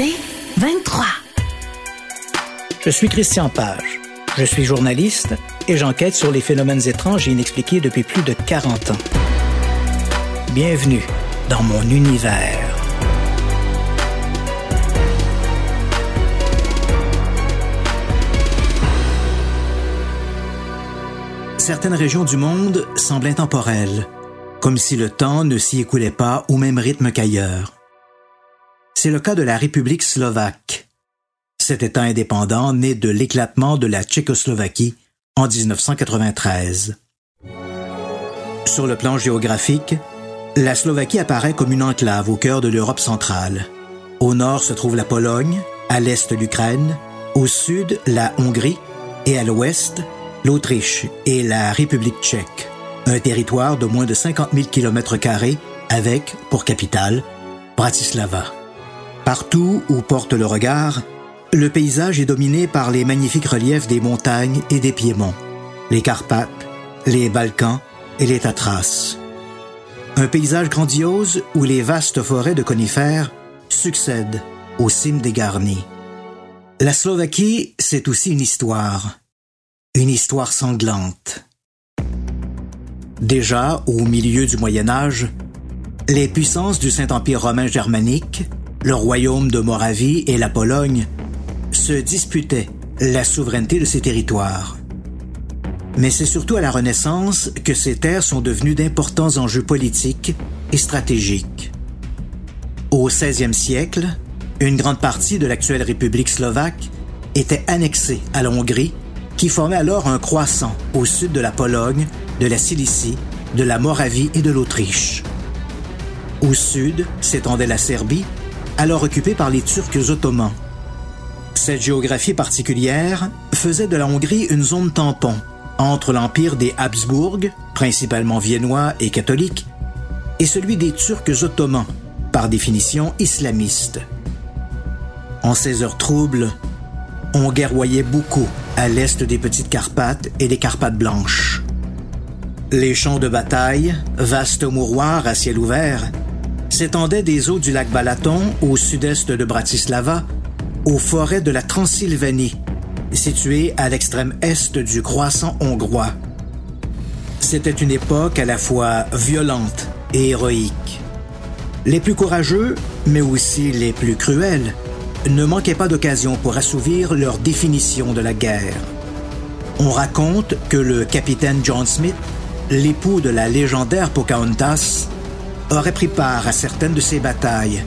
C'est 23. Je suis Christian Page. Je suis journaliste et j'enquête sur les phénomènes étranges et inexpliqués depuis plus de 40 ans. Bienvenue dans mon univers. Certaines régions du monde semblent intemporelles, comme si le temps ne s'y écoulait pas au même rythme qu'ailleurs. C'est le cas de la République slovaque. Cet État indépendant né de l'éclatement de la Tchécoslovaquie en 1993. Sur le plan géographique, la Slovaquie apparaît comme une enclave au cœur de l'Europe centrale. Au nord se trouve la Pologne, à l'est l'Ukraine, au sud la Hongrie et à l'ouest l'Autriche et la République tchèque, un territoire de moins de 50 000 km avec, pour capitale, Bratislava. Partout où porte le regard, le paysage est dominé par les magnifiques reliefs des montagnes et des piémonts, les Carpates, les Balkans et les Tatras. Un paysage grandiose où les vastes forêts de conifères succèdent aux cimes dégarnies. La Slovaquie, c'est aussi une histoire, une histoire sanglante. Déjà, au milieu du Moyen Âge, les puissances du Saint-Empire romain germanique, le royaume de Moravie et la Pologne se disputaient la souveraineté de ces territoires. Mais c'est surtout à la Renaissance que ces terres sont devenues d'importants enjeux politiques et stratégiques. Au XVIe siècle, une grande partie de l'actuelle République slovaque était annexée à la Hongrie qui formait alors un croissant au sud de la Pologne, de la Cilicie, de la Moravie et de l'Autriche. Au sud s'étendait la Serbie, alors occupée par les Turcs ottomans. Cette géographie particulière faisait de la Hongrie une zone tampon entre l'empire des Habsbourg, principalement viennois et catholiques, et celui des Turcs ottomans, par définition islamistes. En ces heures troubles, on guerroyait beaucoup à l'est des Petites Carpates et des Carpates blanches. Les champs de bataille, vastes mouroirs à ciel ouvert, s'étendaient des eaux du lac Balaton au sud-est de Bratislava aux forêts de la Transylvanie, situées à l'extrême est du croissant hongrois. C'était une époque à la fois violente et héroïque. Les plus courageux, mais aussi les plus cruels, ne manquaient pas d'occasion pour assouvir leur définition de la guerre. On raconte que le capitaine John Smith, l'époux de la légendaire Pocahontas, aurait pris part à certaines de ces batailles,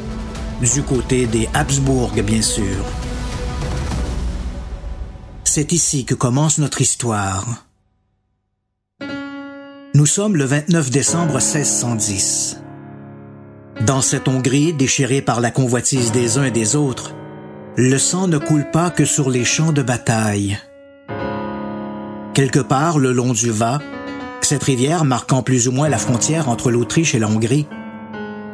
du côté des Habsbourg bien sûr. C'est ici que commence notre histoire. Nous sommes le 29 décembre 1610. Dans cette Hongrie déchirée par la convoitise des uns et des autres, le sang ne coule pas que sur les champs de bataille. Quelque part le long du Va, cette rivière marquant plus ou moins la frontière entre l'Autriche et la Hongrie,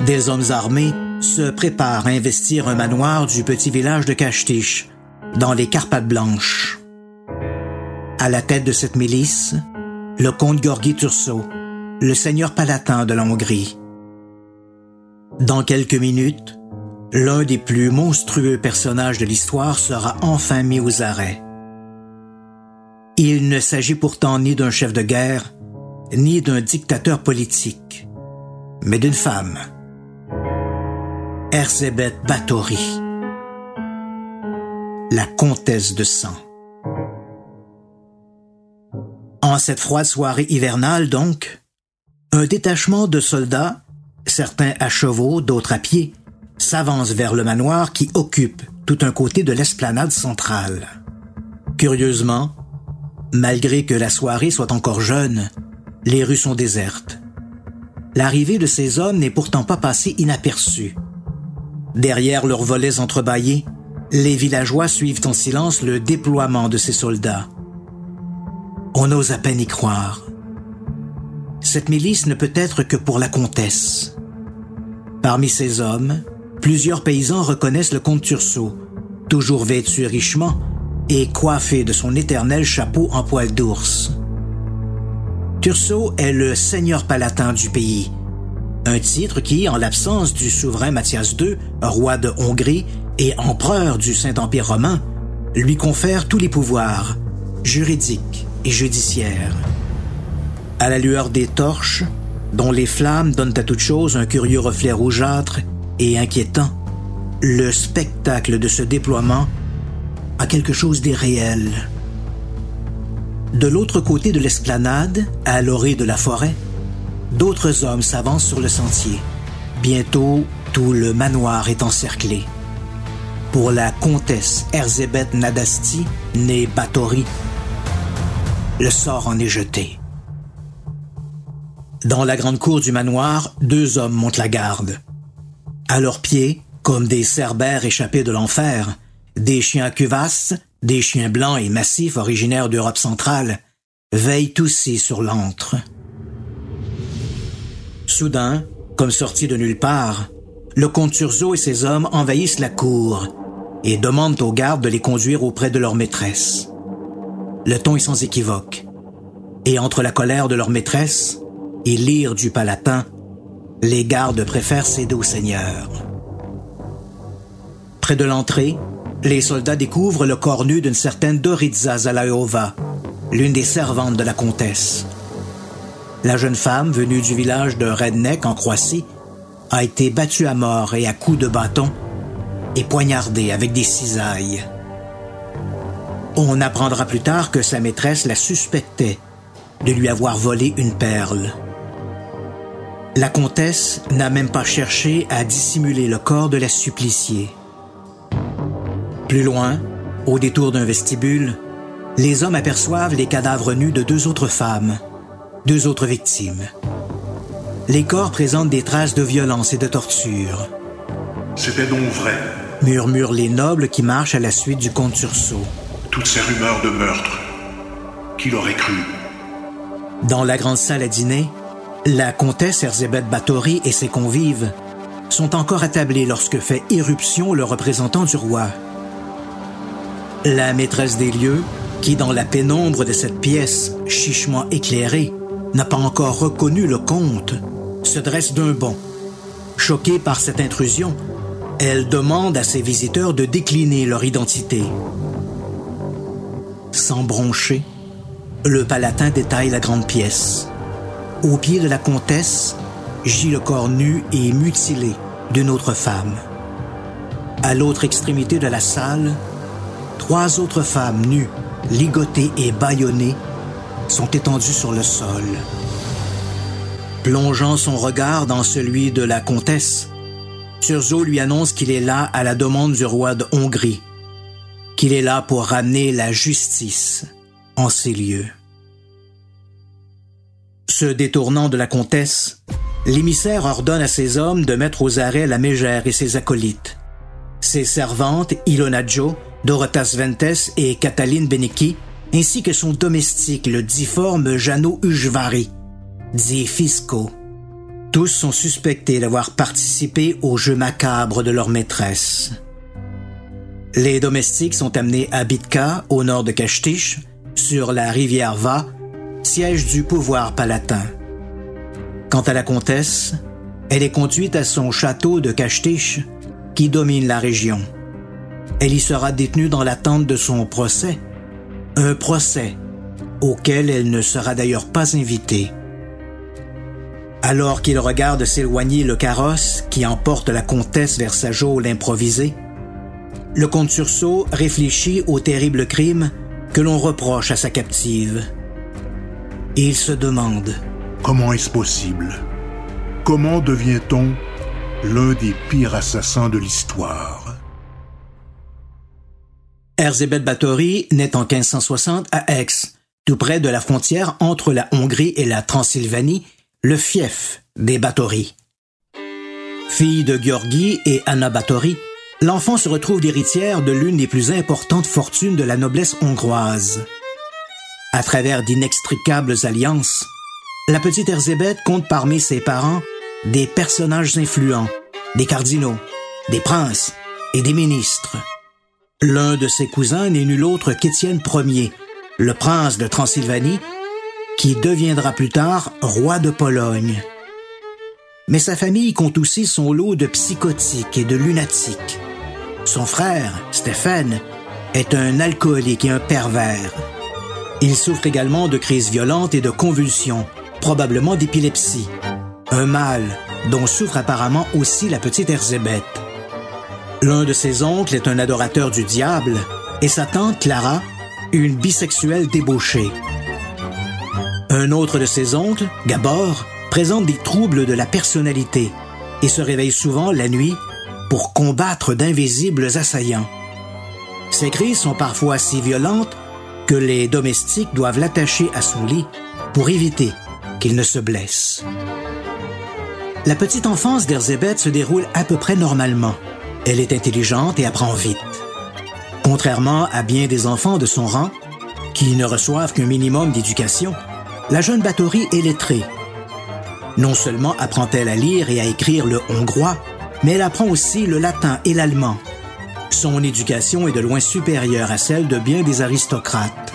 des hommes armés se préparent à investir un manoir du petit village de Kastich, dans les Carpates blanches. À la tête de cette milice, le comte Gorgi Turso, le seigneur palatin de la Hongrie. Dans quelques minutes, l'un des plus monstrueux personnages de l'histoire sera enfin mis aux arrêts. Il ne s'agit pourtant ni d'un chef de guerre, ni d'un dictateur politique, mais d'une femme. Erzébeth Báthory, la comtesse de sang. En cette froide soirée hivernale, donc, un détachement de soldats, certains à chevaux, d'autres à pied, s'avance vers le manoir qui occupe tout un côté de l'esplanade centrale. Curieusement, malgré que la soirée soit encore jeune, les rues sont désertes. L'arrivée de ces hommes n'est pourtant pas passée inaperçue. Derrière leurs volets entrebâillés, les villageois suivent en silence le déploiement de ces soldats. On ose à peine y croire. Cette milice ne peut être que pour la comtesse. Parmi ces hommes, plusieurs paysans reconnaissent le comte Tursault, toujours vêtu richement et coiffé de son éternel chapeau en poil d'ours. Tursault est le seigneur palatin du pays, un titre qui, en l'absence du souverain Mathias II, roi de Hongrie et empereur du Saint-Empire romain, lui confère tous les pouvoirs juridiques et judiciaires. À la lueur des torches, dont les flammes donnent à toute chose un curieux reflet rougeâtre et inquiétant, le spectacle de ce déploiement a quelque chose d'irréel. De l'autre côté de l'esplanade, à l'orée de la forêt, d'autres hommes s'avancent sur le sentier. Bientôt, tout le manoir est encerclé. Pour la comtesse Erzébeth Nadasti, née Batory, le sort en est jeté. Dans la grande cour du manoir, deux hommes montent la garde. À leurs pieds, comme des cerbères échappés de l'enfer, des chiens cuvasses, des chiens blancs et massifs originaires d'Europe centrale, veillent aussi sur l'antre. Soudain, comme sortis de nulle part, le comte Turzo et ses hommes envahissent la cour et demandent aux gardes de les conduire auprès de leur maîtresse. Le ton est sans équivoque. Et entre la colère de leur maîtresse et l'ire du palatin, les gardes préfèrent céder au seigneur. Près de l'entrée, les soldats découvrent le corps nu d'une certaine Doritza Zalaova, l'une des servantes de la comtesse. La jeune femme, venue du village de Redneck en Croatie, a été battue à mort et à coups de bâton et poignardée avec des cisailles. On apprendra plus tard que sa maîtresse la suspectait de lui avoir volé une perle. La comtesse n'a même pas cherché à dissimuler le corps de la suppliciée. Plus loin, au détour d'un vestibule, les hommes aperçoivent les cadavres nus de deux autres femmes, deux autres victimes. Les corps présentent des traces de violence et de torture. C'était donc vrai, murmurent les nobles qui marchent à la suite du comte Tursault. toutes ces rumeurs de meurtre. Qui l'aurait cru? Dans la grande salle à dîner, la comtesse Erzébeth Báthory et ses convives sont encore attablés lorsque fait irruption le représentant du roi. La maîtresse des lieux, qui dans la pénombre de cette pièce chichement éclairée n'a pas encore reconnu le comte, se dresse d'un bond. Choquée par cette intrusion, elle demande à ses visiteurs de décliner leur identité. Sans broncher, le palatin détaille la grande pièce. Au pied de la comtesse gît le corps nu et mutilé d'une autre femme. À l'autre extrémité de la salle, trois autres femmes nues, ligotées et bâillonnées, sont étendues sur le sol. Plongeant son regard dans celui de la comtesse, Turzo lui annonce qu'il est là à la demande du roi de Hongrie, qu'il est là pour ramener la justice en ces lieux. Se détournant de la comtesse, l'émissaire ordonne à ses hommes de mettre aux arrêts la mégère et ses acolytes. Ses servantes, Ilona Jo, Dorotas Ventes et Cataline Benecki, ainsi que son domestique, le difforme Jano Ujvari, dit Fisco. Tous sont suspectés d'avoir participé au jeu macabre de leur maîtresse. Les domestiques sont amenés à Bitka, au nord de Kastich, sur la rivière Va, siège du pouvoir palatin. Quant à la comtesse, elle est conduite à son château de Kastich, qui domine la région. Elle y sera détenue dans l'attente de son procès, un procès auquel elle ne sera d'ailleurs pas invitée. Alors qu'il regarde s'éloigner le carrosse qui emporte la comtesse vers sa geôle improvisée, le comte Sursaut réfléchit au terrible crime que l'on reproche à sa captive. Il se demande Comment est-ce possible? Comment devient-on l'un des pires assassins de l'histoire Erzébeth Báthory naît en 1560 à Aix, tout près de la frontière entre la Hongrie et la Transylvanie, le fief des Báthory. Fille de Georgi et Anna Batory, l'enfant se retrouve l'héritière de l'une des plus importantes fortunes de la noblesse hongroise. À travers d'inextricables alliances, la petite Erzébeth compte parmi ses parents des personnages influents, des cardinaux, des princes et des ministres. L'un de ses cousins n'est nul autre qu'Étienne Ier, le prince de Transylvanie, qui deviendra plus tard roi de Pologne. Mais sa famille compte aussi son lot de psychotiques et de lunatiques. Son frère, Stéphane, est un alcoolique et un pervers. Il souffre également de crises violentes et de convulsions, probablement d'épilepsie. Un mal dont souffre apparemment aussi la petite Erzébeth. L'un de ses oncles est un adorateur du diable et sa tante Clara, une bisexuelle débauchée. Un autre de ses oncles, Gabor, présente des troubles de la personnalité et se réveille souvent la nuit pour combattre d'invisibles assaillants. Ses crises sont parfois si violentes que les domestiques doivent l'attacher à son lit pour éviter qu'il ne se blesse. La petite enfance d'Erzébeth se déroule à peu près normalement. Elle est intelligente et apprend vite. Contrairement à bien des enfants de son rang, qui ne reçoivent qu'un minimum d'éducation, la jeune Bathory est lettrée. Non seulement apprend-elle à lire et à écrire le hongrois, mais elle apprend aussi le latin et l'allemand. Son éducation est de loin supérieure à celle de bien des aristocrates.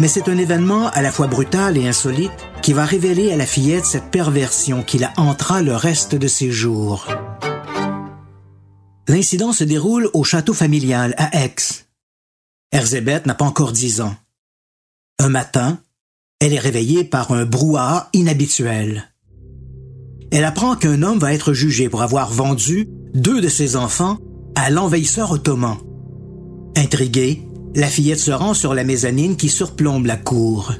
Mais c'est un événement à la fois brutal et insolite qui va révéler à la fillette cette perversion qui la hantera le reste de ses jours. L'incident se déroule au château familial à Aix. Erzébeth n'a pas encore dix ans. Un matin, elle est réveillée par un brouhaha inhabituel. Elle apprend qu'un homme va être jugé pour avoir vendu deux de ses enfants à l'envahisseur ottoman. Intriguée, la fillette se rend sur la mezzanine qui surplombe la cour.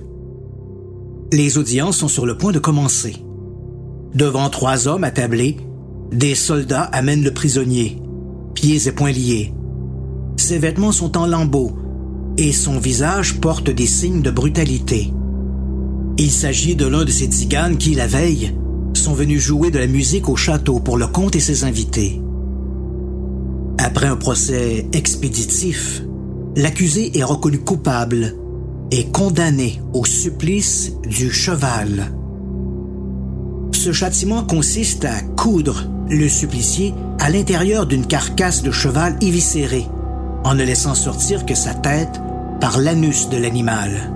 Les audiences sont sur le point de commencer. Devant trois hommes attablés, des soldats amènent le prisonnier, pieds et poings liés. Ses vêtements sont en lambeaux et son visage porte des signes de brutalité. Il s'agit de l'un de ces tziganes qui, la veille, sont venus jouer de la musique au château pour le comte et ses invités. Après un procès expéditif, l'accusé est reconnu coupable et condamné au supplice du cheval. Ce châtiment consiste à coudre le supplicié à l'intérieur d'une carcasse de cheval éviscéré, en ne laissant sortir que sa tête par l'anus de l'animal.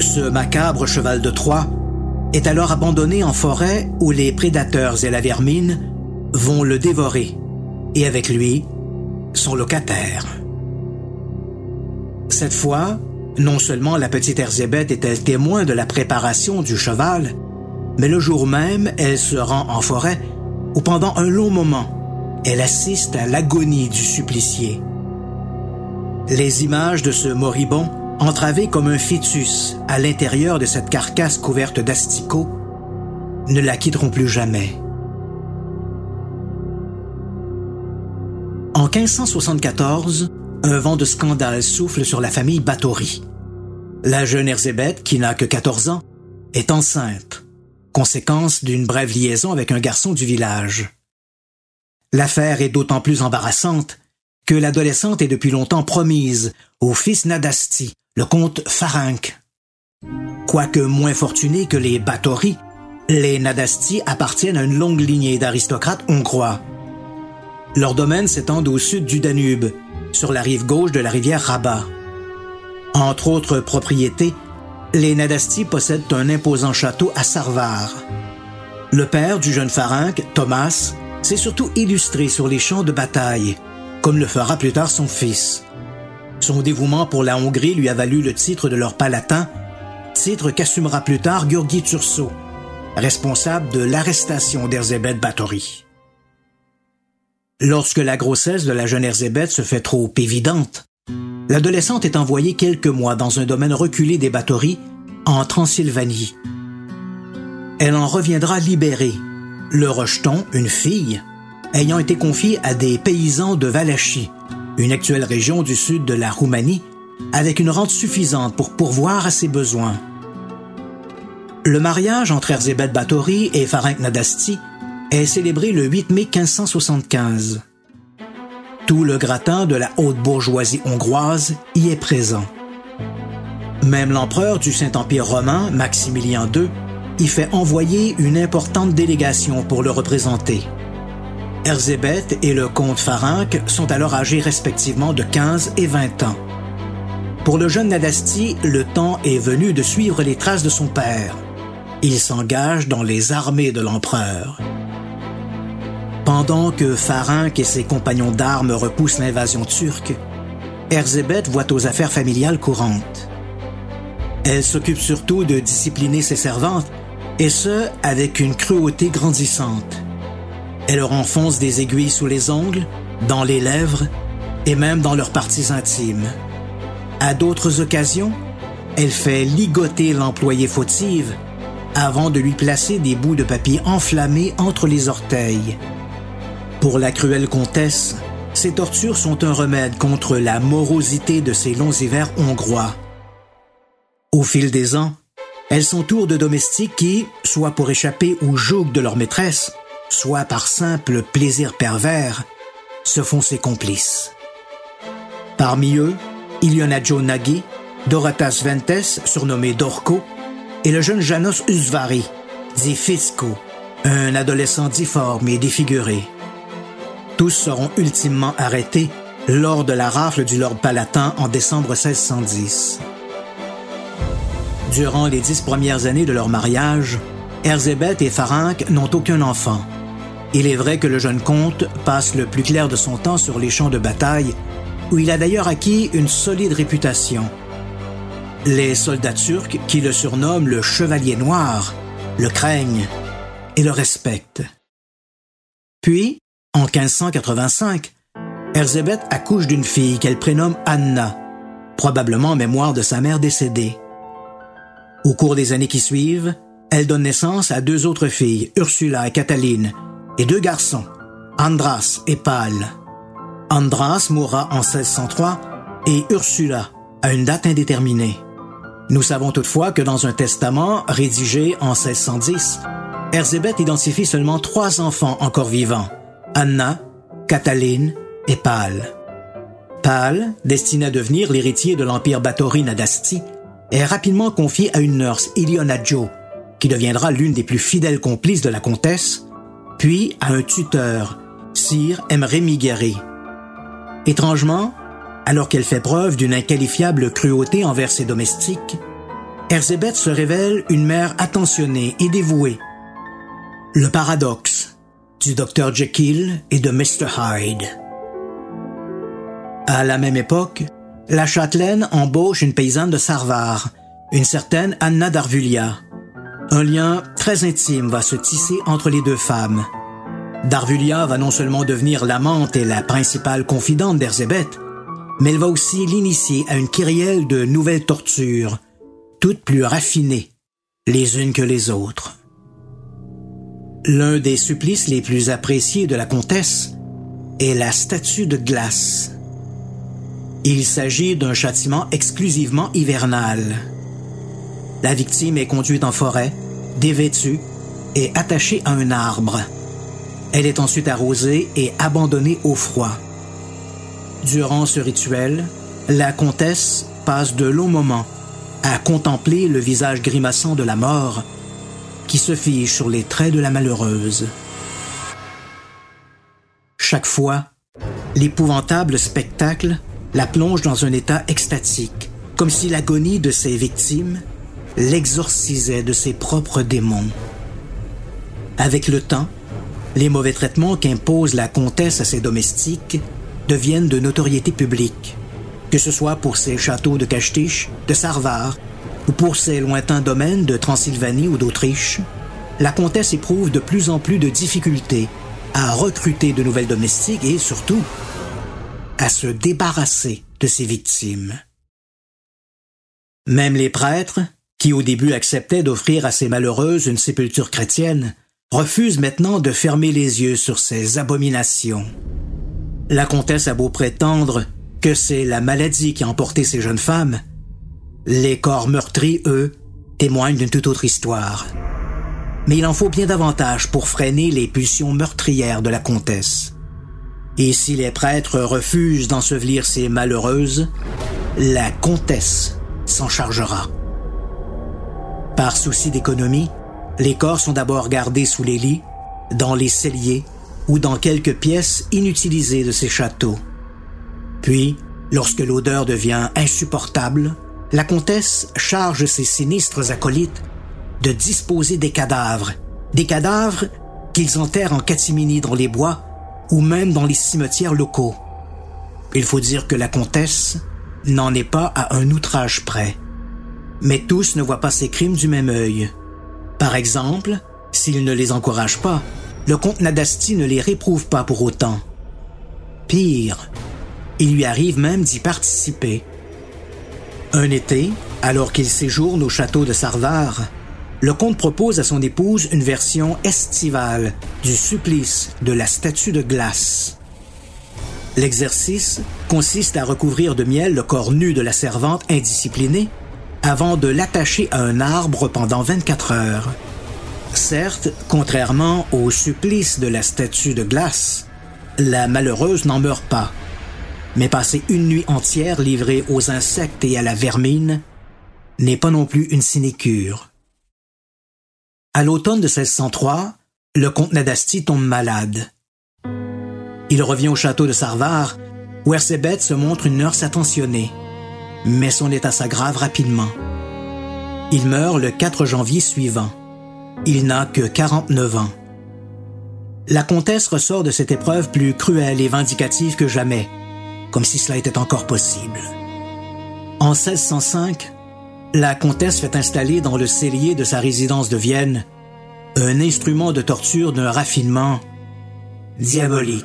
Ce macabre cheval de Troie est alors abandonné en forêt où les prédateurs et la vermine vont le dévorer, et avec lui, son locataire. Cette fois, non seulement la petite Erzébeth est-elle témoin de la préparation du cheval, mais le jour même, elle se rend en forêt où pendant un long moment, elle assiste à l'agonie du supplicié. Les images de ce moribond, entravé comme un fœtus à l'intérieur de cette carcasse couverte d'asticots, ne la quitteront plus jamais. En 1574, un vent de scandale souffle sur la famille Batory. La jeune Erzébeth, qui n'a que 14 ans, est enceinte, conséquence d'une brève liaison avec un garçon du village. L'affaire est d'autant plus embarrassante que l'adolescente est depuis longtemps promise au fils Nadasti, le comte Farinck. Quoique moins fortunés que les Batory, les Nadasti appartiennent à une longue lignée d'aristocrates hongrois. Leur domaine s'étend au sud du Danube, sur la rive gauche de la rivière Rabat. Entre autres propriétés, les Nadasti possèdent un imposant château à Sarvar. Le père du jeune Farinck, Thomas, s'est surtout illustré sur les champs de bataille, comme le fera plus tard son fils. Son dévouement pour la Hongrie lui a valu le titre de leur palatin, titre qu'assumera plus tard Gurgi Turso, responsable de l'arrestation d'Erzébeth Batory. Lorsque la grossesse de la jeune Erzébeth se fait trop évidente, l'adolescente est envoyée quelques mois dans un domaine reculé des Batory, en Transylvanie. Elle en reviendra libérée, le rejeton, une fille, ayant été confiée à des paysans de Valachie, une actuelle région du sud de la Roumanie, avec une rente suffisante pour pourvoir à ses besoins. Le mariage entre Erzébeth Batory et Farenc Nadasti est célébré le 8 mai 1575. Tout le gratin de la haute bourgeoisie hongroise y est présent. Même l'empereur du Saint-Empire romain, Maximilien II, y fait envoyer une importante délégation pour le représenter. Erzébeth et le comte Farinck sont alors âgés respectivement de 15 et 20 ans. Pour le jeune Nadasti, le temps est venu de suivre les traces de son père. Il s'engage dans les armées de l'empereur. Pendant que Farinck et ses compagnons d'armes repoussent l'invasion turque, Erzébeth voit aux affaires familiales courantes. Elle s'occupe surtout de discipliner ses servantes, et ce, avec une cruauté grandissante. Elle leur enfonce des aiguilles sous les ongles, dans les lèvres, et même dans leurs parties intimes. À d'autres occasions, elle fait ligoter l'employé fautive avant de lui placer des bouts de papier enflammés entre les orteils. Pour la cruelle comtesse, ces tortures sont un remède contre la morosité de ces longs hivers hongrois. Au fil des ans, elles s'entourent de domestiques qui, soit pour échapper au joug de leur maîtresse, soit par simple plaisir pervers, se font ses complices. Parmi eux, il y en a Joe Nagy, Dorotas Ventes, surnommé Dorco, et le jeune Janos Usvari, dit Fisco, un adolescent difforme et défiguré. Tous seront ultimement arrêtés lors de la rafle du Lord Palatin en décembre 1610. Durant les dix premières années de leur mariage, Erzébeth et Farinck n'ont aucun enfant. Il est vrai que le jeune comte passe le plus clair de son temps sur les champs de bataille, où il a d'ailleurs acquis une solide réputation. Les soldats turcs, qui le surnomment le Chevalier Noir, le craignent et le respectent. Puis, en 1585, Erzébeth accouche d'une fille qu'elle prénomme Anna, probablement en mémoire de sa mère décédée. Au cours des années qui suivent, elle donne naissance à deux autres filles, Ursula et Cataline, et deux garçons, Andras et Pâle. Andras mourra en 1603 et Ursula à une date indéterminée. Nous savons toutefois que dans un testament rédigé en 1610, Erzébeth identifie seulement trois enfants encore vivants, Anna, Cataline et Pâle. Pâle, destiné à devenir l'héritier de l'empire Batory Nadasti, est rapidement confié à une nurse, Iliona Joe, qui deviendra l'une des plus fidèles complices de la comtesse, puis à un tuteur, Sir Emery Guéry. Étrangement, alors qu'elle fait preuve d'une inqualifiable cruauté envers ses domestiques, Erzébeth se révèle une mère attentionnée et dévouée. Le paradoxe du Dr Jekyll et de Mr Hyde. À la même époque, la châtelaine embauche une paysanne de Sarvar, une certaine Anna d'Arvulia. Un lien très intime va se tisser entre les deux femmes. Darvulia va non seulement devenir l'amante et la principale confidente d'Erzébeth, mais elle va aussi l'initier à une kyrielle de nouvelles tortures, toutes plus raffinées, les unes que les autres. L'un des supplices les plus appréciés de la comtesse est la statue de glace. Il s'agit d'un châtiment exclusivement hivernal. La victime est conduite en forêt, dévêtue et attachée à un arbre. Elle est ensuite arrosée et abandonnée au froid. Durant ce rituel, la comtesse passe de longs moments à contempler le visage grimaçant de la mort qui se fige sur les traits de la malheureuse. Chaque fois, l'épouvantable spectacle la plonge dans un état extatique, comme si l'agonie de ses victimes l'exorcisait de ses propres démons. Avec le temps, les mauvais traitements qu'impose la comtesse à ses domestiques deviennent de notoriété publique, que ce soit pour ses châteaux de Kastich, de Sarvar, ou pour ses lointains domaines de Transylvanie ou d'Autriche, la comtesse éprouve de plus en plus de difficultés à recruter de nouvelles domestiques et surtout à se débarrasser de ses victimes. Même les prêtres, qui au début acceptaient d'offrir à ces malheureuses une sépulture chrétienne, refusent maintenant de fermer les yeux sur ces abominations. La comtesse a beau prétendre que c'est la maladie qui a emporté ces jeunes femmes, les corps meurtris, eux, témoignent d'une toute autre histoire. mais il en faut bien davantage pour freiner les pulsions meurtrières de la comtesse. Et si les prêtres refusent d'ensevelir ces malheureuses, la comtesse s'en chargera. Par souci d'économie, les corps sont d'abord gardés sous les lits, dans les celliers ou dans quelques pièces inutilisées de ces châteaux. Puis, lorsque l'odeur devient insupportable, la comtesse charge ses sinistres acolytes de disposer des cadavres, des cadavres qu'ils enterrent en catimini dans les bois ou même dans les cimetières locaux. Il faut dire que la comtesse n'en est pas à un outrage près. Mais tous ne voient pas ces crimes du même œil. Par exemple, s'il ne les encourage pas, le comte Nadasti ne les réprouve pas pour autant. Pire, il lui arrive même d'y participer. Un été, alors qu'il séjourne au château de Sarvar, le comte propose à son épouse une version estivale du supplice de la statue de glace. L'exercice consiste à recouvrir de miel le corps nu de la servante indisciplinée avant de l'attacher à un arbre pendant 24 heures. Certes, contrairement au supplice de la statue de glace, la malheureuse n'en meurt pas. Mais passer une nuit entière livrée aux insectes et à la vermine n'est pas non plus une sinécure. À l'automne de 1603, le comte Nadasti tombe malade. Il revient au château de Sarvar, où Ersébet se montre une nurse attentionnée mais son état s'aggrave rapidement. Il meurt le 4 janvier suivant. Il n'a que 49 ans. La comtesse ressort de cette épreuve plus cruelle et vindicative que jamais, comme si cela était encore possible. En 1605, la comtesse fait installer dans le cellier de sa résidence de Vienne un instrument de torture d'un raffinement diabolique.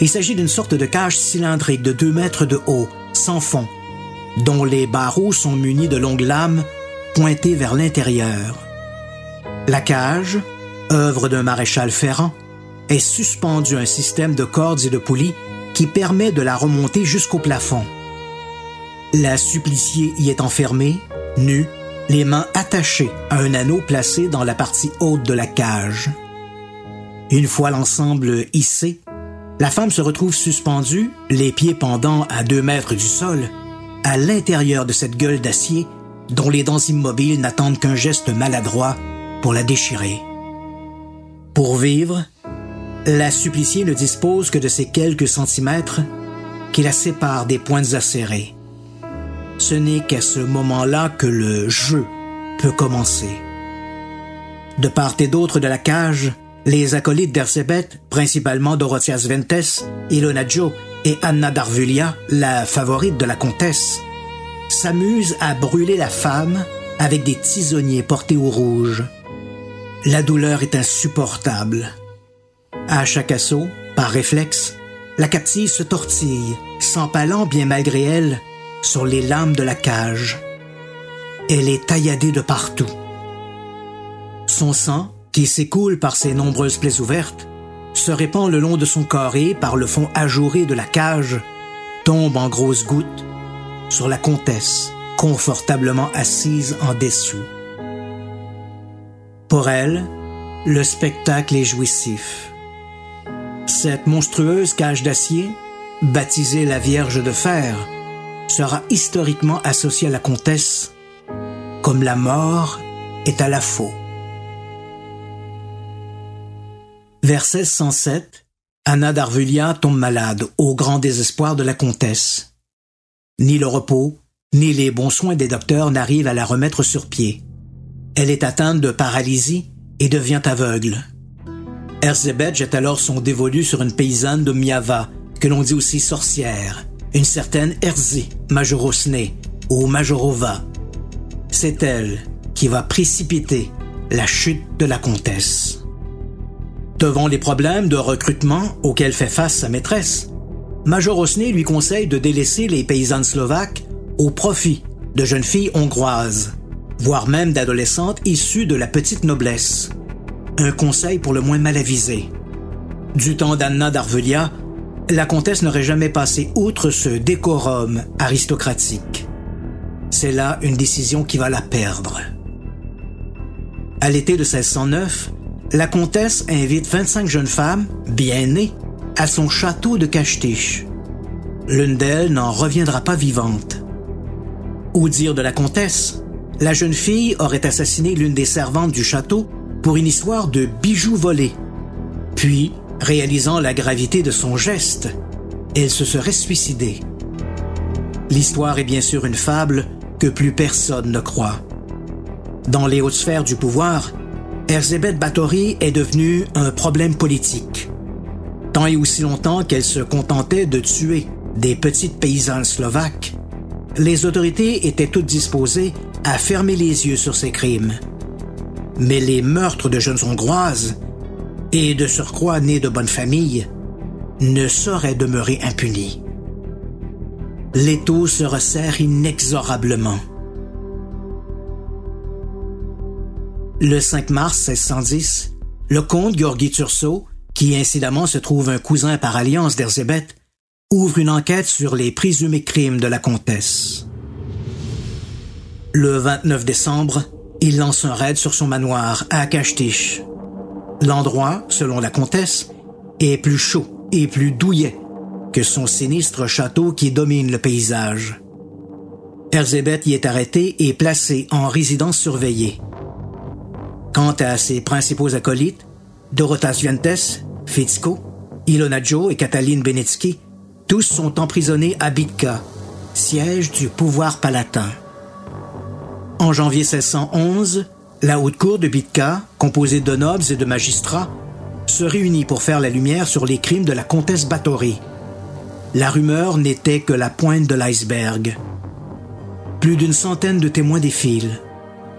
Il s'agit d'une sorte de cage cylindrique de 2 mètres de haut, sans fond, dont les barreaux sont munis de longues lames pointées vers l'intérieur. La cage, œuvre d'un maréchal ferrant, est suspendue à un système de cordes et de poulies qui permet de la remonter jusqu'au plafond. La suppliciée y est enfermée, nue, les mains attachées à un anneau placé dans la partie haute de la cage. Une fois l'ensemble hissé, la femme se retrouve suspendue, les pieds pendant à deux mètres du sol, à l'intérieur de cette gueule d'acier dont les dents immobiles n'attendent qu'un geste maladroit pour la déchirer. Pour vivre, la suppliciée ne dispose que de ces quelques centimètres qui la séparent des pointes acérées. Ce n'est qu'à ce moment-là que le jeu peut commencer. De part et d'autre de la cage, les acolytes d'Ersébet, principalement Dorotheas Ventes, Ilona Joe et Anna Darvulia, la favorite de la comtesse, s'amusent à brûler la femme avec des tisonniers portés au rouge. La douleur est insupportable. À chaque assaut, par réflexe, la captive se tortille, s'empalant bien malgré elle sur les lames de la cage. Elle est tailladée de partout. Son sang, qui s'écoule par ses nombreuses plaies ouvertes, se répand le long de son corps et, par le fond ajouré de la cage, tombe en grosses gouttes sur la comtesse, confortablement assise en dessous. Pour elle, le spectacle est jouissif. Cette monstrueuse cage d'acier, baptisée la Vierge de Fer, sera historiquement associée à la comtesse comme la mort est à la faux. Vers 1607, Anna d'Arvulia tombe malade au grand désespoir de la comtesse. Ni le repos, ni les bons soins des docteurs n'arrivent à la remettre sur pied. Elle est atteinte de paralysie et devient aveugle. Erzébet jette alors son dévolu sur une paysanne de Miava, que l'on dit aussi sorcière, une certaine Erzi Majorosne ou Majorova. C'est elle qui va précipiter la chute de la comtesse. Devant les problèmes de recrutement auxquels fait face sa maîtresse, Major Osney lui conseille de délaisser les paysannes slovaques au profit de jeunes filles hongroises, voire même d'adolescentes issues de la petite noblesse. Un conseil pour le moins mal avisé. Du temps d'Anna d'Arvelia, la comtesse n'aurait jamais passé outre ce décorum aristocratique. C'est là une décision qui va la perdre. À l'été de 1609, la comtesse invite 25 jeunes femmes, bien nées, à son château de Cachetiche. L'une d'elles n'en reviendra pas vivante. Au dire de la comtesse, la jeune fille aurait assassiné l'une des servantes du château pour une histoire de bijoux volés. Puis, réalisant la gravité de son geste, elle se serait suicidée. L'histoire est bien sûr une fable que plus personne ne croit. Dans les hautes sphères du pouvoir, Erzébeth Báthory est devenue un problème politique. Tant et aussi longtemps qu'elle se contentait de tuer des petites paysannes slovaques, les autorités étaient toutes disposées à fermer les yeux sur ces crimes. Mais les meurtres de jeunes Hongroises, et de surcroît nées de bonne famille, ne sauraient demeurer impunis. L'étau se resserre inexorablement. Le 5 mars 1610, le comte Georgi Turso, qui incidemment se trouve un cousin par alliance d'Erzébeth, ouvre une enquête sur les présumés crimes de la comtesse. Le 29 décembre, il lance un raid sur son manoir à Akashtich. L'endroit, selon la comtesse, est plus chaud et plus douillet que son sinistre château qui domine le paysage. Erzébeth y est arrêtée et placée en résidence surveillée. Quant à ses principaux acolytes, Dorotas Vientes, Fitzko, Ilona Joe et Katalin Benetsky, tous sont emprisonnés à Bitka, siège du pouvoir palatin. En janvier 1611, la haute cour de Bitka, composée de nobles et de magistrats, se réunit pour faire la lumière sur les crimes de la comtesse Báthory. La rumeur n'était que la pointe de l'iceberg. Plus d'une centaine de témoins défilent.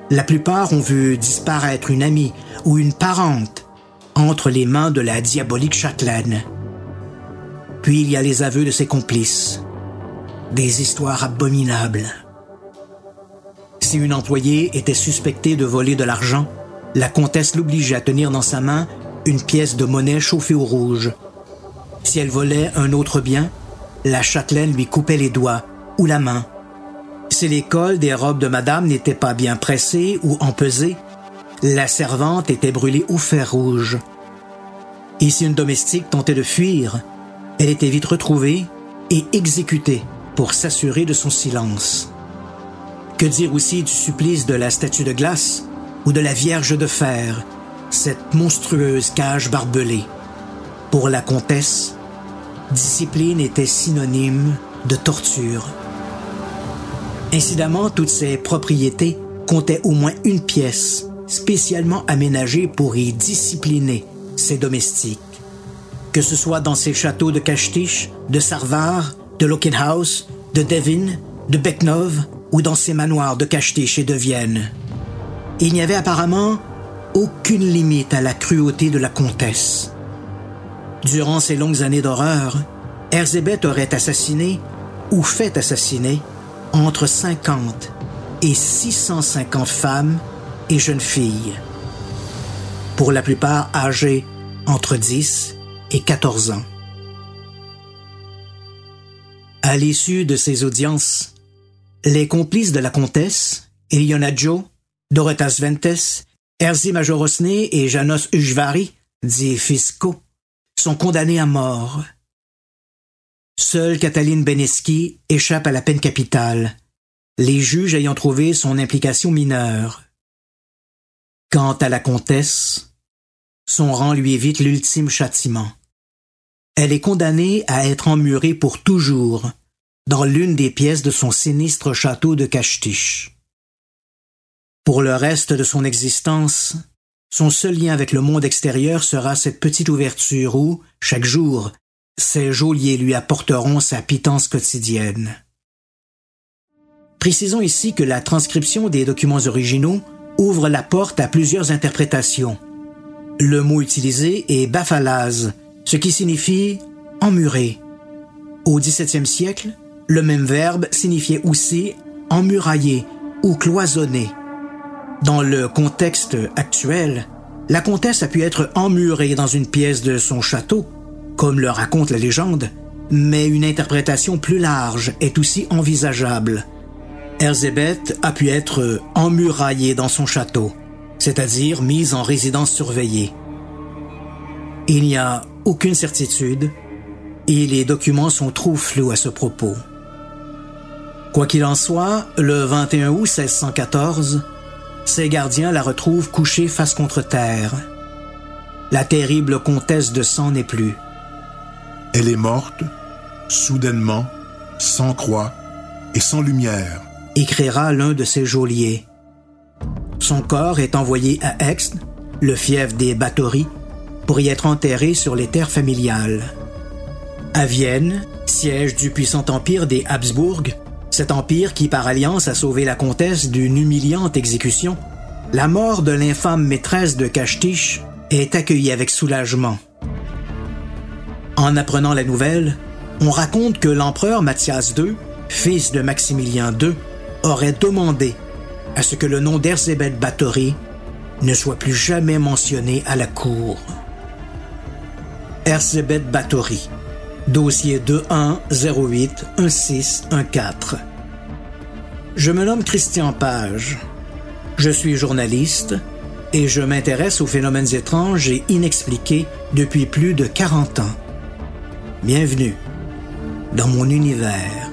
La plupart ont vu disparaître une amie ou une parente entre les mains de la diabolique châtelaine. Puis il y a les aveux de ses complices. Des histoires abominables. Si une employée était suspectée de voler de l'argent, la comtesse l'obligeait à tenir dans sa main une pièce de monnaie chauffée au rouge. Si elle volait un autre bien, la châtelaine lui coupait les doigts ou la main si les cols des robes de madame n'étaient pas bien pressés ou empesés, la servante était brûlée au fer rouge. Et si une domestique tentait de fuir, elle était vite retrouvée et exécutée pour s'assurer de son silence. Que dire aussi du supplice de la statue de glace ou de la Vierge de fer, cette monstrueuse cage barbelée? Pour la comtesse, discipline était synonyme de torture. Incidemment, toutes ces propriétés comptaient au moins une pièce spécialement aménagée pour y discipliner ses domestiques. Que ce soit dans ses châteaux de Kastich, de Sarvar, de Lockenhaus, de Devin, de Beknov ou dans ses manoirs de Kastich et de Vienne. Il n'y avait apparemment aucune limite à la cruauté de la comtesse. Durant ces longues années d'horreur, Erzébeth aurait assassiné ou fait assassiner entre 50 et 650 femmes et jeunes filles, pour la plupart âgées entre 10 et 14 ans. À l'issue de ces audiences, les complices de la comtesse, Eliona Joe, Dorotas Ventes, Erzi Majorosne et Janos Ujvari, dit Fisco, sont condamnés à mort Seule Cataline Beneski échappe à la peine capitale, les juges ayant trouvé son implication mineure. Quant à la comtesse, son rang lui évite l'ultime châtiment. Elle est condamnée à être emmurée pour toujours dans l'une des pièces de son sinistre château de Castich. Pour le reste de son existence, son seul lien avec le monde extérieur sera cette petite ouverture où, chaque jour, ces geôliers lui apporteront sa pitance quotidienne. Précisons ici que la transcription des documents originaux ouvre la porte à plusieurs interprétations. Le mot utilisé est bafalaz, ce qui signifie emmuré. Au XVIIe siècle, le même verbe signifiait aussi emmurailler ou cloisonner. Dans le contexte actuel, la comtesse a pu être emmurée dans une pièce de son château comme le raconte la légende, mais une interprétation plus large est aussi envisageable. Erzébeth a pu être emmuraillée dans son château, c'est-à-dire mise en résidence surveillée. Il n'y a aucune certitude et les documents sont trop flous à ce propos. Quoi qu'il en soit, le 21 août 1614, ses gardiens la retrouvent couchée face contre terre. La terrible comtesse de sang n'est plus. Elle est morte, soudainement, sans croix et sans lumière. Écrira l'un de ses geôliers. Son corps est envoyé à Aix, le fief des Bathories, pour y être enterré sur les terres familiales. À Vienne, siège du puissant empire des Habsbourg, cet empire qui par alliance a sauvé la comtesse d'une humiliante exécution, la mort de l'infâme maîtresse de Castich est accueillie avec soulagement. En apprenant la nouvelle, on raconte que l'empereur Mathias II, fils de Maximilien II, aurait demandé à ce que le nom d'Erzébeth Bathory ne soit plus jamais mentionné à la cour. Erzébeth Bathory, dossier 21081614. Je me nomme Christian Page. Je suis journaliste et je m'intéresse aux phénomènes étranges et inexpliqués depuis plus de 40 ans. Bienvenue dans mon univers.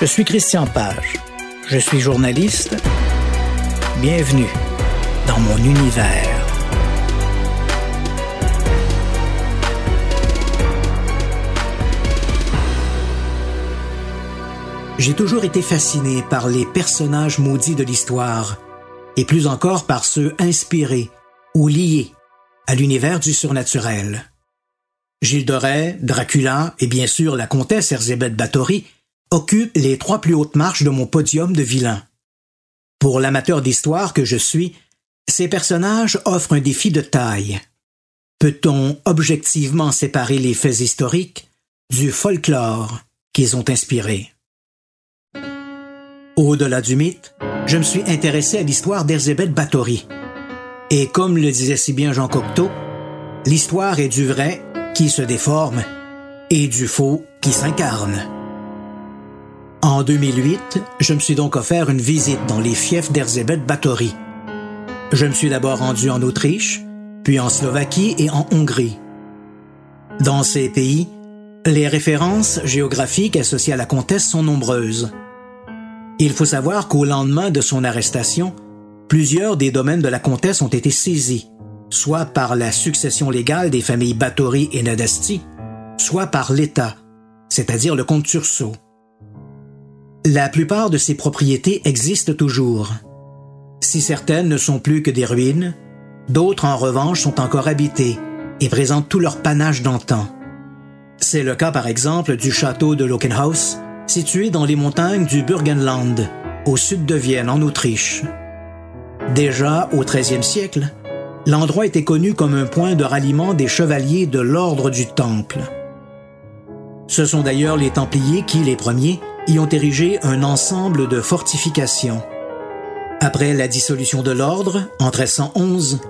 Je suis Christian Page. Je suis journaliste. Bienvenue dans mon univers. J'ai toujours été fasciné par les personnages maudits de l'histoire, et plus encore par ceux inspirés ou liés à l'univers du surnaturel. Gilles Rais, Dracula et bien sûr la comtesse Erzébeth Bathory occupent les trois plus hautes marches de mon podium de vilains. Pour l'amateur d'histoire que je suis, ces personnages offrent un défi de taille. Peut-on objectivement séparer les faits historiques du folklore qu'ils ont inspiré? Au-delà du mythe, je me suis intéressé à l'histoire d'Erzébeth Bathory. Et comme le disait si bien Jean Cocteau, l'histoire est du vrai qui se déforme et du faux qui s'incarne. En 2008, je me suis donc offert une visite dans les fiefs d'Erzébeth Bathory. Je me suis d'abord rendu en Autriche, puis en Slovaquie et en Hongrie. Dans ces pays, les références géographiques associées à la comtesse sont nombreuses. Il faut savoir qu'au lendemain de son arrestation, plusieurs des domaines de la comtesse ont été saisis, soit par la succession légale des familles Bathory et Nadasti, soit par l'État, c'est-à-dire le comte Tursault. La plupart de ces propriétés existent toujours. Si certaines ne sont plus que des ruines, d'autres en revanche sont encore habitées et présentent tout leur panache d'antan. C'est le cas par exemple du château de Lockenhaus, situé dans les montagnes du Burgenland, au sud de Vienne, en Autriche. Déjà au XIIIe siècle, l'endroit était connu comme un point de ralliement des chevaliers de l'ordre du Temple. Ce sont d'ailleurs les Templiers qui, les premiers, y ont érigé un ensemble de fortifications. Après la dissolution de l'ordre, en 1311,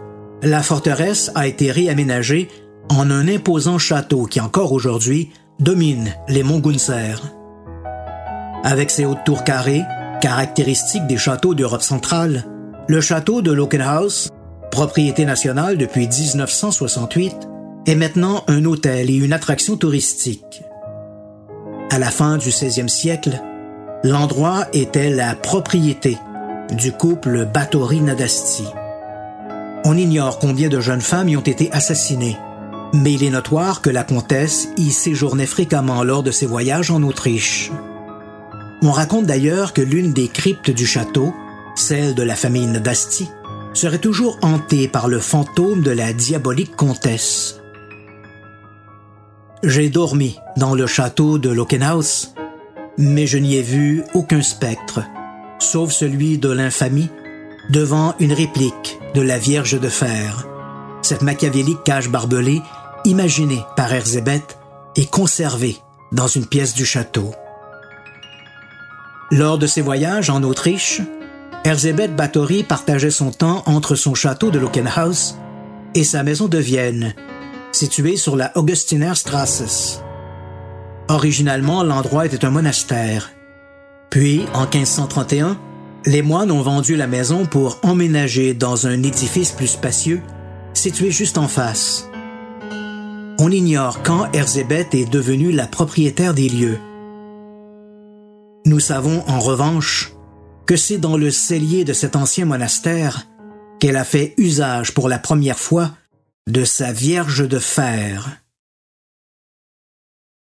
la forteresse a été réaménagée en un imposant château qui encore aujourd'hui domine les monts Gunzer. Avec ses hautes tours carrées, caractéristiques des châteaux d'Europe centrale, le château de Lockenhaus, propriété nationale depuis 1968, est maintenant un hôtel et une attraction touristique. À la fin du 16e siècle, l'endroit était la propriété du couple Bathory-Nadasti. On ignore combien de jeunes femmes y ont été assassinées, mais il est notoire que la comtesse y séjournait fréquemment lors de ses voyages en Autriche. On raconte d'ailleurs que l'une des cryptes du château, celle de la famille Nadasti, serait toujours hantée par le fantôme de la diabolique comtesse. J'ai dormi dans le château de Lockenhaus, mais je n'y ai vu aucun spectre, sauf celui de l'infamie, devant une réplique de la Vierge de fer, cette machiavélique cage barbelée imaginée par Erzébeth et conservée dans une pièce du château. Lors de ses voyages en Autriche, Erzébeth Bathory partageait son temps entre son château de Lockenhaus et sa maison de Vienne, situé sur la Augustinerstrasse. Originalement, l'endroit était un monastère. Puis, en 1531, les moines ont vendu la maison pour emménager dans un édifice plus spacieux, situé juste en face. On ignore quand Erzébeth est devenue la propriétaire des lieux. Nous savons en revanche que c'est dans le cellier de cet ancien monastère qu'elle a fait usage pour la première fois de sa Vierge de fer.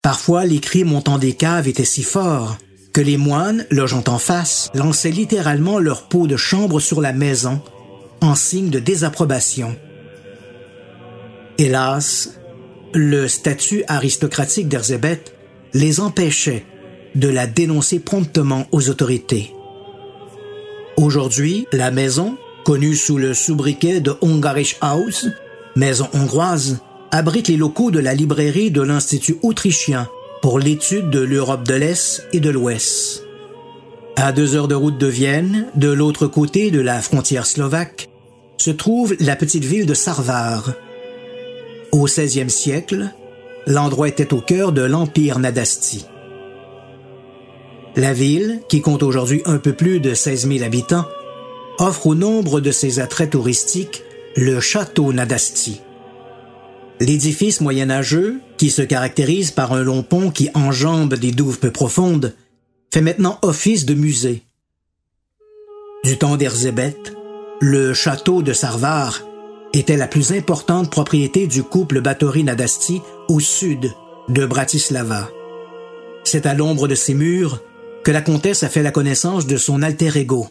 Parfois, les cris montant des caves étaient si forts que les moines, logeant en face, lançaient littéralement leur peau de chambre sur la maison en signe de désapprobation. Hélas, le statut aristocratique d'Erzébeth les empêchait de la dénoncer promptement aux autorités. Aujourd'hui, la maison, connue sous le sobriquet de Ungarisch House, maison hongroise, abrite les locaux de la librairie de l'Institut autrichien pour l'étude de l'Europe de l'Est et de l'Ouest. À deux heures de route de Vienne, de l'autre côté de la frontière slovaque, se trouve la petite ville de Sarvar. Au XVIe siècle, l'endroit était au cœur de l'Empire Nadasti. La ville, qui compte aujourd'hui un peu plus de 16 000 habitants, offre au nombre de ses attraits touristiques le château Nadasti. L'édifice moyenâgeux, qui se caractérise par un long pont qui enjambe des douves peu profondes, fait maintenant office de musée. Du temps d'Erzébeth, le château de Sarvar était la plus importante propriété du couple Batory-Nadasti au sud de Bratislava. C'est à l'ombre de ces murs que la comtesse a fait la connaissance de son alter ego,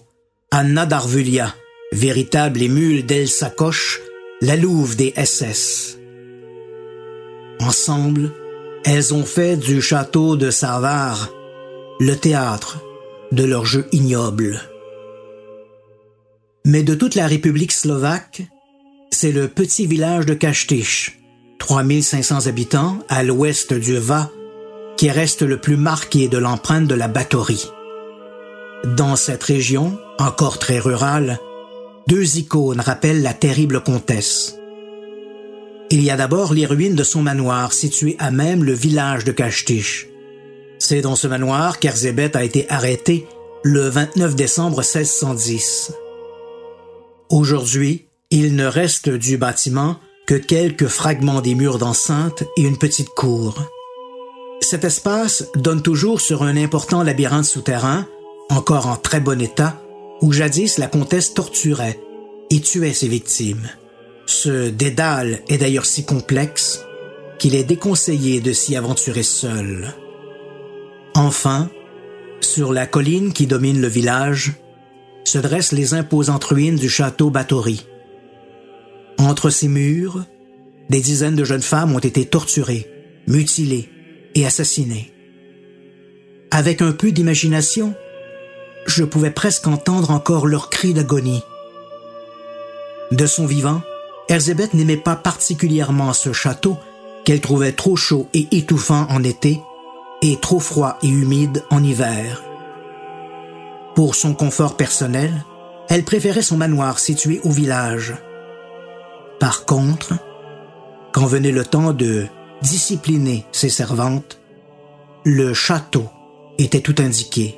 Anna Darvulia, véritable émule d'Elsa Koch, la louve des SS. Ensemble, elles ont fait du château de Sarvar le théâtre de leur jeu ignoble. Mais de toute la République slovaque, c'est le petit village de Kastich, 3500 habitants à l'ouest du Va, qui reste le plus marqué de l'empreinte de la batterie. Dans cette région, encore très rurale, deux icônes rappellent la terrible comtesse. Il y a d'abord les ruines de son manoir situé à même le village de Kastich. C'est dans ce manoir qu'Erzébeth a été arrêtée le 29 décembre 1610. Aujourd'hui, il ne reste du bâtiment que quelques fragments des murs d'enceinte et une petite cour. Cet espace donne toujours sur un important labyrinthe souterrain, encore en très bon état, où jadis la comtesse torturait et tuait ses victimes. Ce dédale est d'ailleurs si complexe qu'il est déconseillé de s'y aventurer seul. Enfin, sur la colline qui domine le village, se dressent les imposantes ruines du château Bathory. Entre ces murs, des dizaines de jeunes femmes ont été torturées, mutilées et assassinées. Avec un peu d'imagination, je pouvais presque entendre encore leurs cris d'agonie. De son vivant, Erzébeth n'aimait pas particulièrement ce château qu'elle trouvait trop chaud et étouffant en été et trop froid et humide en hiver. Pour son confort personnel, elle préférait son manoir situé au village. Par contre, quand venait le temps de discipliner ses servantes, le château était tout indiqué.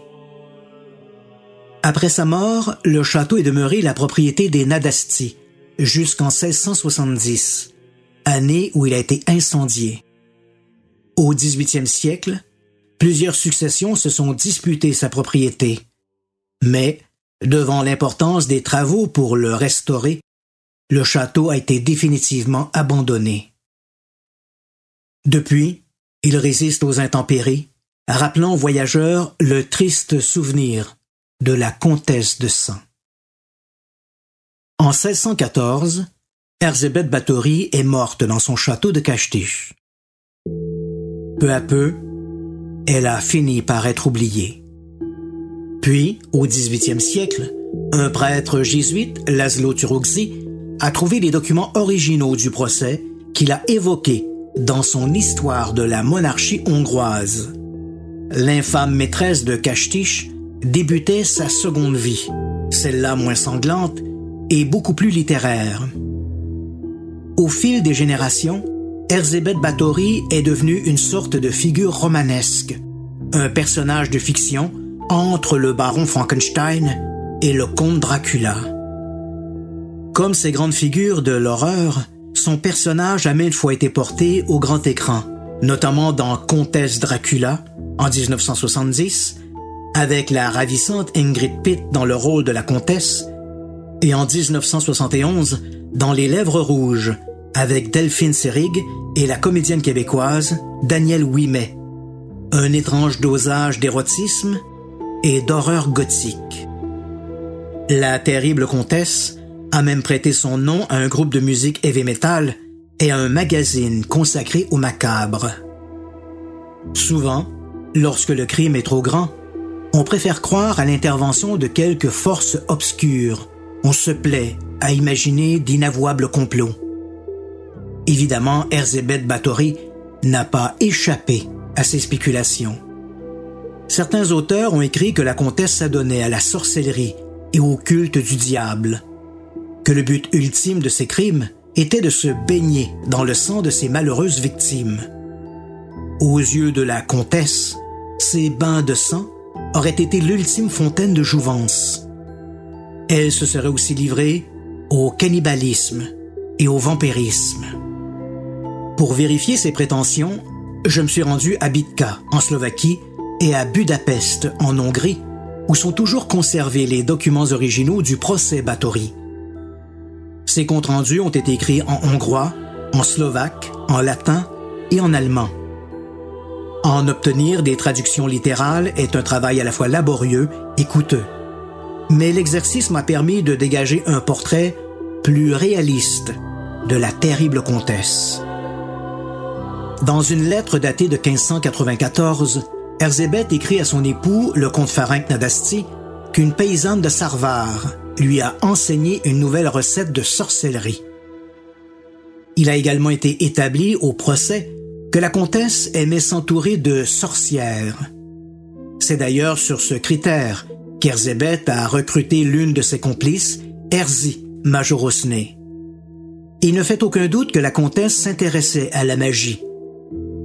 Après sa mort, le château est demeuré la propriété des Nadasti jusqu'en 1670, année où il a été incendié. Au XVIIIe siècle, plusieurs successions se sont disputées sa propriété. Mais, devant l'importance des travaux pour le restaurer, le château a été définitivement abandonné. Depuis, il résiste aux intempéries, rappelant aux voyageurs le triste souvenir de la comtesse de Saint. En 1614, Erzébeth Báthory est morte dans son château de Kastich. Peu à peu, elle a fini par être oubliée. Puis, au XVIIIe siècle, un prêtre jésuite, Laszlo Turugzi, a trouvé les documents originaux du procès qu'il a évoqués dans son Histoire de la monarchie hongroise. L'infâme maîtresse de Kastich débutait sa seconde vie, celle-là moins sanglante et beaucoup plus littéraire. Au fil des générations, Erzébeth Báthory est devenue une sorte de figure romanesque, un personnage de fiction entre le baron Frankenstein et le comte Dracula. Comme ces grandes figures de l'horreur, son personnage a maintes fois été porté au grand écran, notamment dans Comtesse Dracula en 1970, avec la ravissante Ingrid Pitt dans le rôle de la comtesse, et en 1971 dans Les Lèvres Rouges, avec Delphine Seyrig et la comédienne québécoise Danielle Ouimet. Un étrange dosage d'érotisme et d'horreur gothique. La terrible comtesse a même prêté son nom à un groupe de musique heavy metal et à un magazine consacré au macabre. Souvent, lorsque le crime est trop grand, on préfère croire à l'intervention de quelques forces obscures. On se plaît à imaginer d'inavouables complots. Évidemment, Erzébeth Báthory n'a pas échappé à ces spéculations. Certains auteurs ont écrit que la comtesse s'adonnait à la sorcellerie et au culte du diable, que le but ultime de ses crimes était de se baigner dans le sang de ses malheureuses victimes. Aux yeux de la comtesse, ces bains de sang auraient été l'ultime fontaine de jouvence. Elle se serait aussi livrée au cannibalisme et au vampirisme. Pour vérifier ces prétentions, je me suis rendu à Bitka, en Slovaquie, et à Budapest, en Hongrie, où sont toujours conservés les documents originaux du procès Batory. Ces comptes rendus ont été écrits en hongrois, en slovaque, en latin et en allemand. En obtenir des traductions littérales est un travail à la fois laborieux et coûteux. Mais l'exercice m'a permis de dégager un portrait plus réaliste de la terrible comtesse. Dans une lettre datée de 1594, Erzébeth écrit à son époux, le comte Farenc Nadasti, qu'une paysanne de Sarvar lui a enseigné une nouvelle recette de sorcellerie. Il a également été établi au procès que la comtesse aimait s'entourer de sorcières. C'est d'ailleurs sur ce critère qu'Erzébeth a recruté l'une de ses complices, Erzi Majorosné. Il ne fait aucun doute que la comtesse s'intéressait à la magie,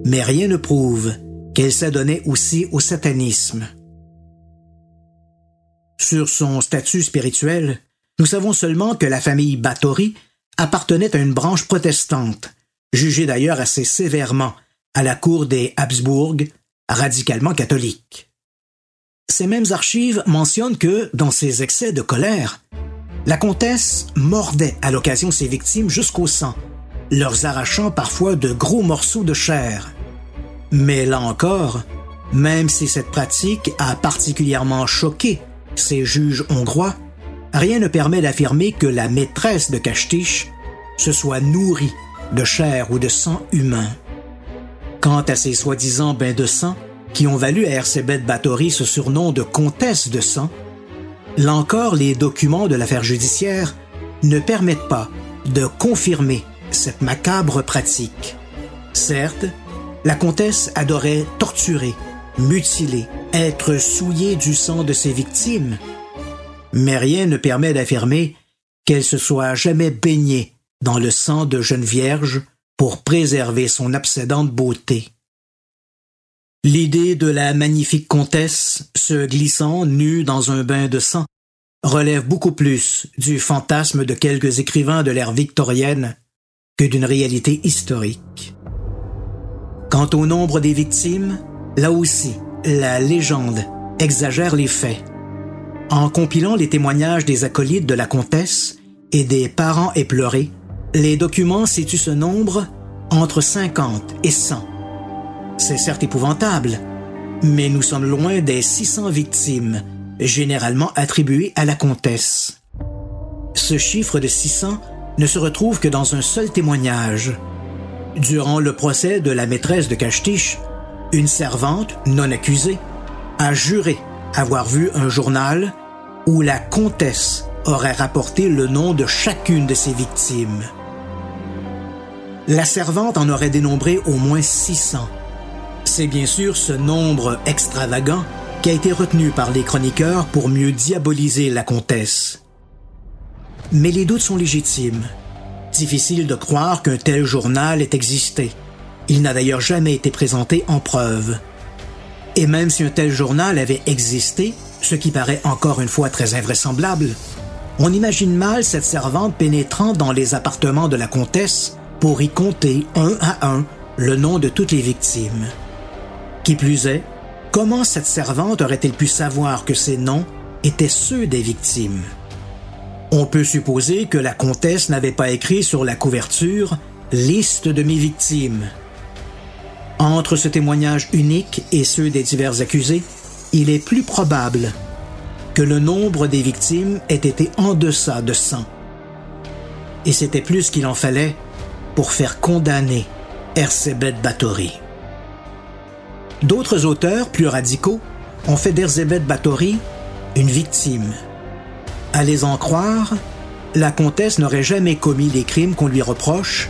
mais rien ne prouve qu'elle s'adonnait aussi au satanisme. Sur son statut spirituel, nous savons seulement que la famille Báthory appartenait à une branche protestante, jugée d'ailleurs assez sévèrement à la cour des Habsbourg, radicalement catholique. Ces mêmes archives mentionnent que, dans ses excès de colère, la comtesse mordait à l'occasion ses victimes jusqu'au sang, leur arrachant parfois de gros morceaux de chair. Mais là encore, même si cette pratique a particulièrement choqué ces juges hongrois, rien ne permet d'affirmer que la maîtresse de Kastich se soit nourrie de chair ou de sang humain. Quant à ces soi-disant bains de sang, qui ont valu à Erzébeth Báthory ce surnom de comtesse de sang, là encore les documents de l'affaire judiciaire ne permettent pas de confirmer cette macabre pratique. Certes, la comtesse adorait torturer, mutiler, être souillée du sang de ses victimes. Mais rien ne permet d'affirmer qu'elle se soit jamais baignée dans le sang de jeune vierge pour préserver son obsédante beauté. L'idée de la magnifique comtesse se glissant nue dans un bain de sang relève beaucoup plus du fantasme de quelques écrivains de l'ère victorienne que d'une réalité historique. Quant au nombre des victimes, là aussi, la légende exagère les faits. En compilant les témoignages des acolytes de la comtesse et des parents éplorés, les documents situent ce nombre entre 50 et 100. C'est certes épouvantable, mais nous sommes loin des 600 victimes, généralement attribuées à la comtesse. Ce chiffre de 600 ne se retrouve que dans un seul témoignage, Durant le procès de la maîtresse de Castich, une servante non accusée a juré avoir vu un journal où la comtesse aurait rapporté le nom de chacune de ses victimes. La servante en aurait dénombré au moins 600. C'est bien sûr ce nombre extravagant qui a été retenu par les chroniqueurs pour mieux diaboliser la comtesse. Mais les doutes sont légitimes Difficile de croire qu'un tel journal ait existé. Il n'a d'ailleurs jamais été présenté en preuve. Et même si un tel journal avait existé, ce qui paraît encore une fois très invraisemblable, on imagine mal cette servante pénétrant dans les appartements de la comtesse pour y compter un à un le nom de toutes les victimes. Qui plus est, comment cette servante aurait-elle pu savoir que ces noms étaient ceux des victimes? On peut supposer que la comtesse n'avait pas écrit sur la couverture Liste de mes victimes. Entre ce témoignage unique et ceux des divers accusés, il est plus probable que le nombre des victimes ait été en deçà de 100. Et c'était plus qu'il en fallait pour faire condamner Erzébet Batory. D'autres auteurs plus radicaux ont fait d'Erzébet Batory une victime. À les en croire, la comtesse n'aurait jamais commis les crimes qu'on lui reproche,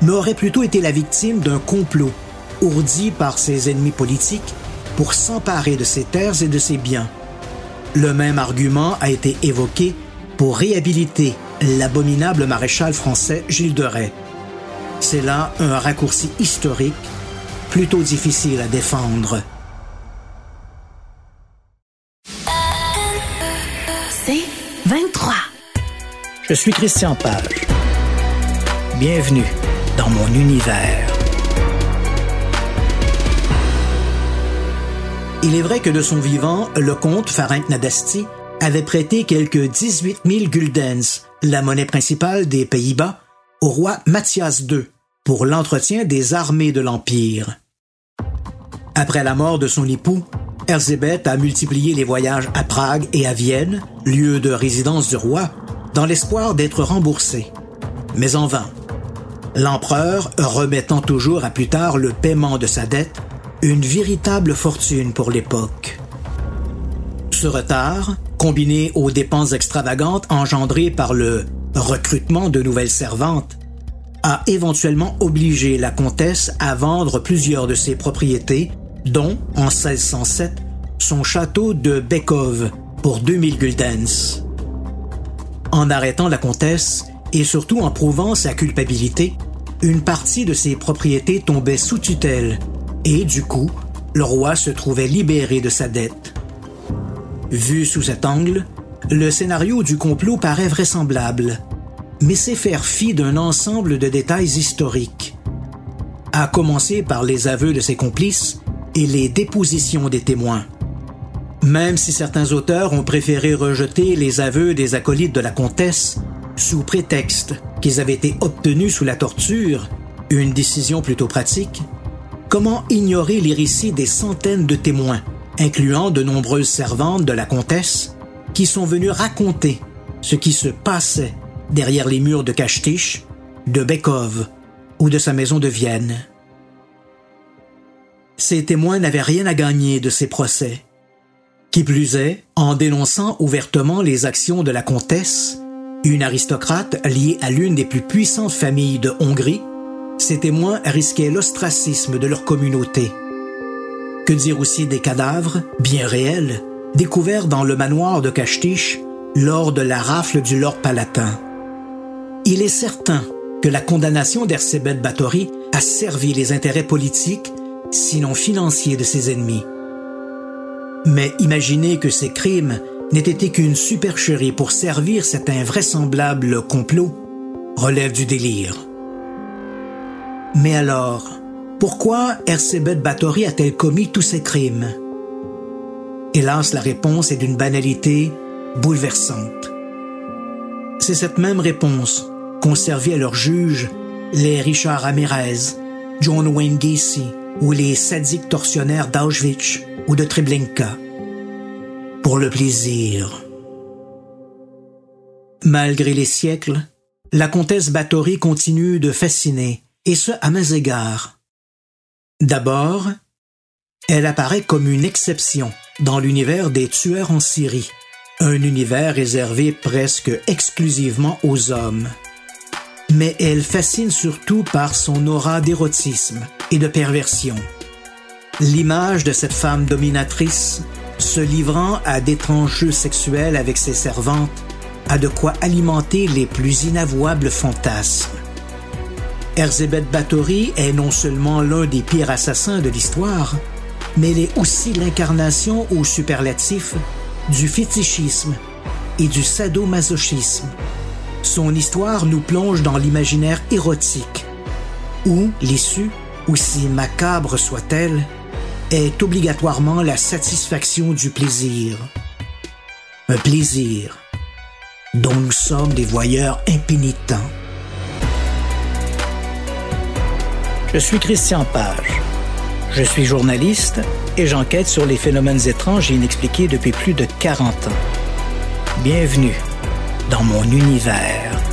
mais aurait plutôt été la victime d'un complot ourdi par ses ennemis politiques pour s'emparer de ses terres et de ses biens. Le même argument a été évoqué pour réhabiliter l'abominable maréchal français Gilles de Rais. C'est là un raccourci historique plutôt difficile à défendre. C'est 23. Je suis Christian Page. Bienvenue dans mon univers. Il est vrai que de son vivant, le comte Farenc Nadasti avait prêté quelques 18 000 guldens, la monnaie principale des Pays-Bas, au roi Mathias II pour l'entretien des armées de l'Empire. Après la mort de son époux, Erzébeth a multiplié les voyages à Prague et à Vienne, lieu de résidence du roi, dans l'espoir d'être remboursé. Mais en vain. L'empereur, remettant toujours à plus tard le paiement de sa dette, une véritable fortune pour l'époque. Ce retard, combiné aux dépenses extravagantes engendrées par le recrutement de nouvelles servantes, a éventuellement obligé la comtesse à vendre plusieurs de ses propriétés dont, en 1607, son château de Bekov pour 2000 guldens. En arrêtant la comtesse, et surtout en prouvant sa culpabilité, une partie de ses propriétés tombait sous tutelle, et du coup, le roi se trouvait libéré de sa dette. Vu sous cet angle, le scénario du complot paraît vraisemblable, mais c'est faire fi d'un ensemble de détails historiques. À commencer par les aveux de ses complices et les dépositions des témoins. Même si certains auteurs ont préféré rejeter les aveux des acolytes de la comtesse sous prétexte qu'ils avaient été obtenus sous la torture, une décision plutôt pratique, comment ignorer les récits des centaines de témoins, incluant de nombreuses servantes de la comtesse, qui sont venus raconter ce qui se passait derrière les murs de Kastich, de Bekov ou de sa maison de Vienne. Ces témoins n'avaient rien à gagner de ces procès. Qui plus est, en dénonçant ouvertement les actions de la comtesse, une aristocrate liée à l'une des plus puissantes familles de Hongrie, ces témoins risquaient l'ostracisme de leur communauté. Que dire aussi des cadavres, bien réels, découverts dans le manoir de Kastich lors de la rafle du Lord Palatin? Il est certain que la condamnation d'Ersebet Batory a servi les intérêts politiques sinon financier de ses ennemis. Mais imaginez que ces crimes n'aient été qu'une supercherie pour servir cet invraisemblable complot relève du délire. Mais alors, pourquoi Ersebet Batory a-t-elle commis tous ces crimes? Hélas, la réponse est d'une banalité bouleversante. C'est cette même réponse servi à leur juge les Richard Ramirez, John Wayne Gacy, ou les sadiques tortionnaires d'Auschwitz ou de Treblinka. Pour le plaisir. Malgré les siècles, la comtesse Báthory continue de fasciner, et ce à mains égards. D'abord, elle apparaît comme une exception dans l'univers des tueurs en Syrie, un univers réservé presque exclusivement aux hommes mais elle fascine surtout par son aura d'érotisme et de perversion. L'image de cette femme dominatrice, se livrant à d'étranges jeux sexuels avec ses servantes, a de quoi alimenter les plus inavouables fantasmes. Erzébeth Bathory est non seulement l'un des pires assassins de l'histoire, mais elle est aussi l'incarnation au superlatif du fétichisme et du sadomasochisme. Son histoire nous plonge dans l'imaginaire érotique, où l'issue, aussi macabre soit-elle, est obligatoirement la satisfaction du plaisir. Un plaisir dont nous sommes des voyeurs impénitents. Je suis Christian Page. Je suis journaliste et j'enquête sur les phénomènes étranges et inexpliqués depuis plus de 40 ans. Bienvenue dans mon univers.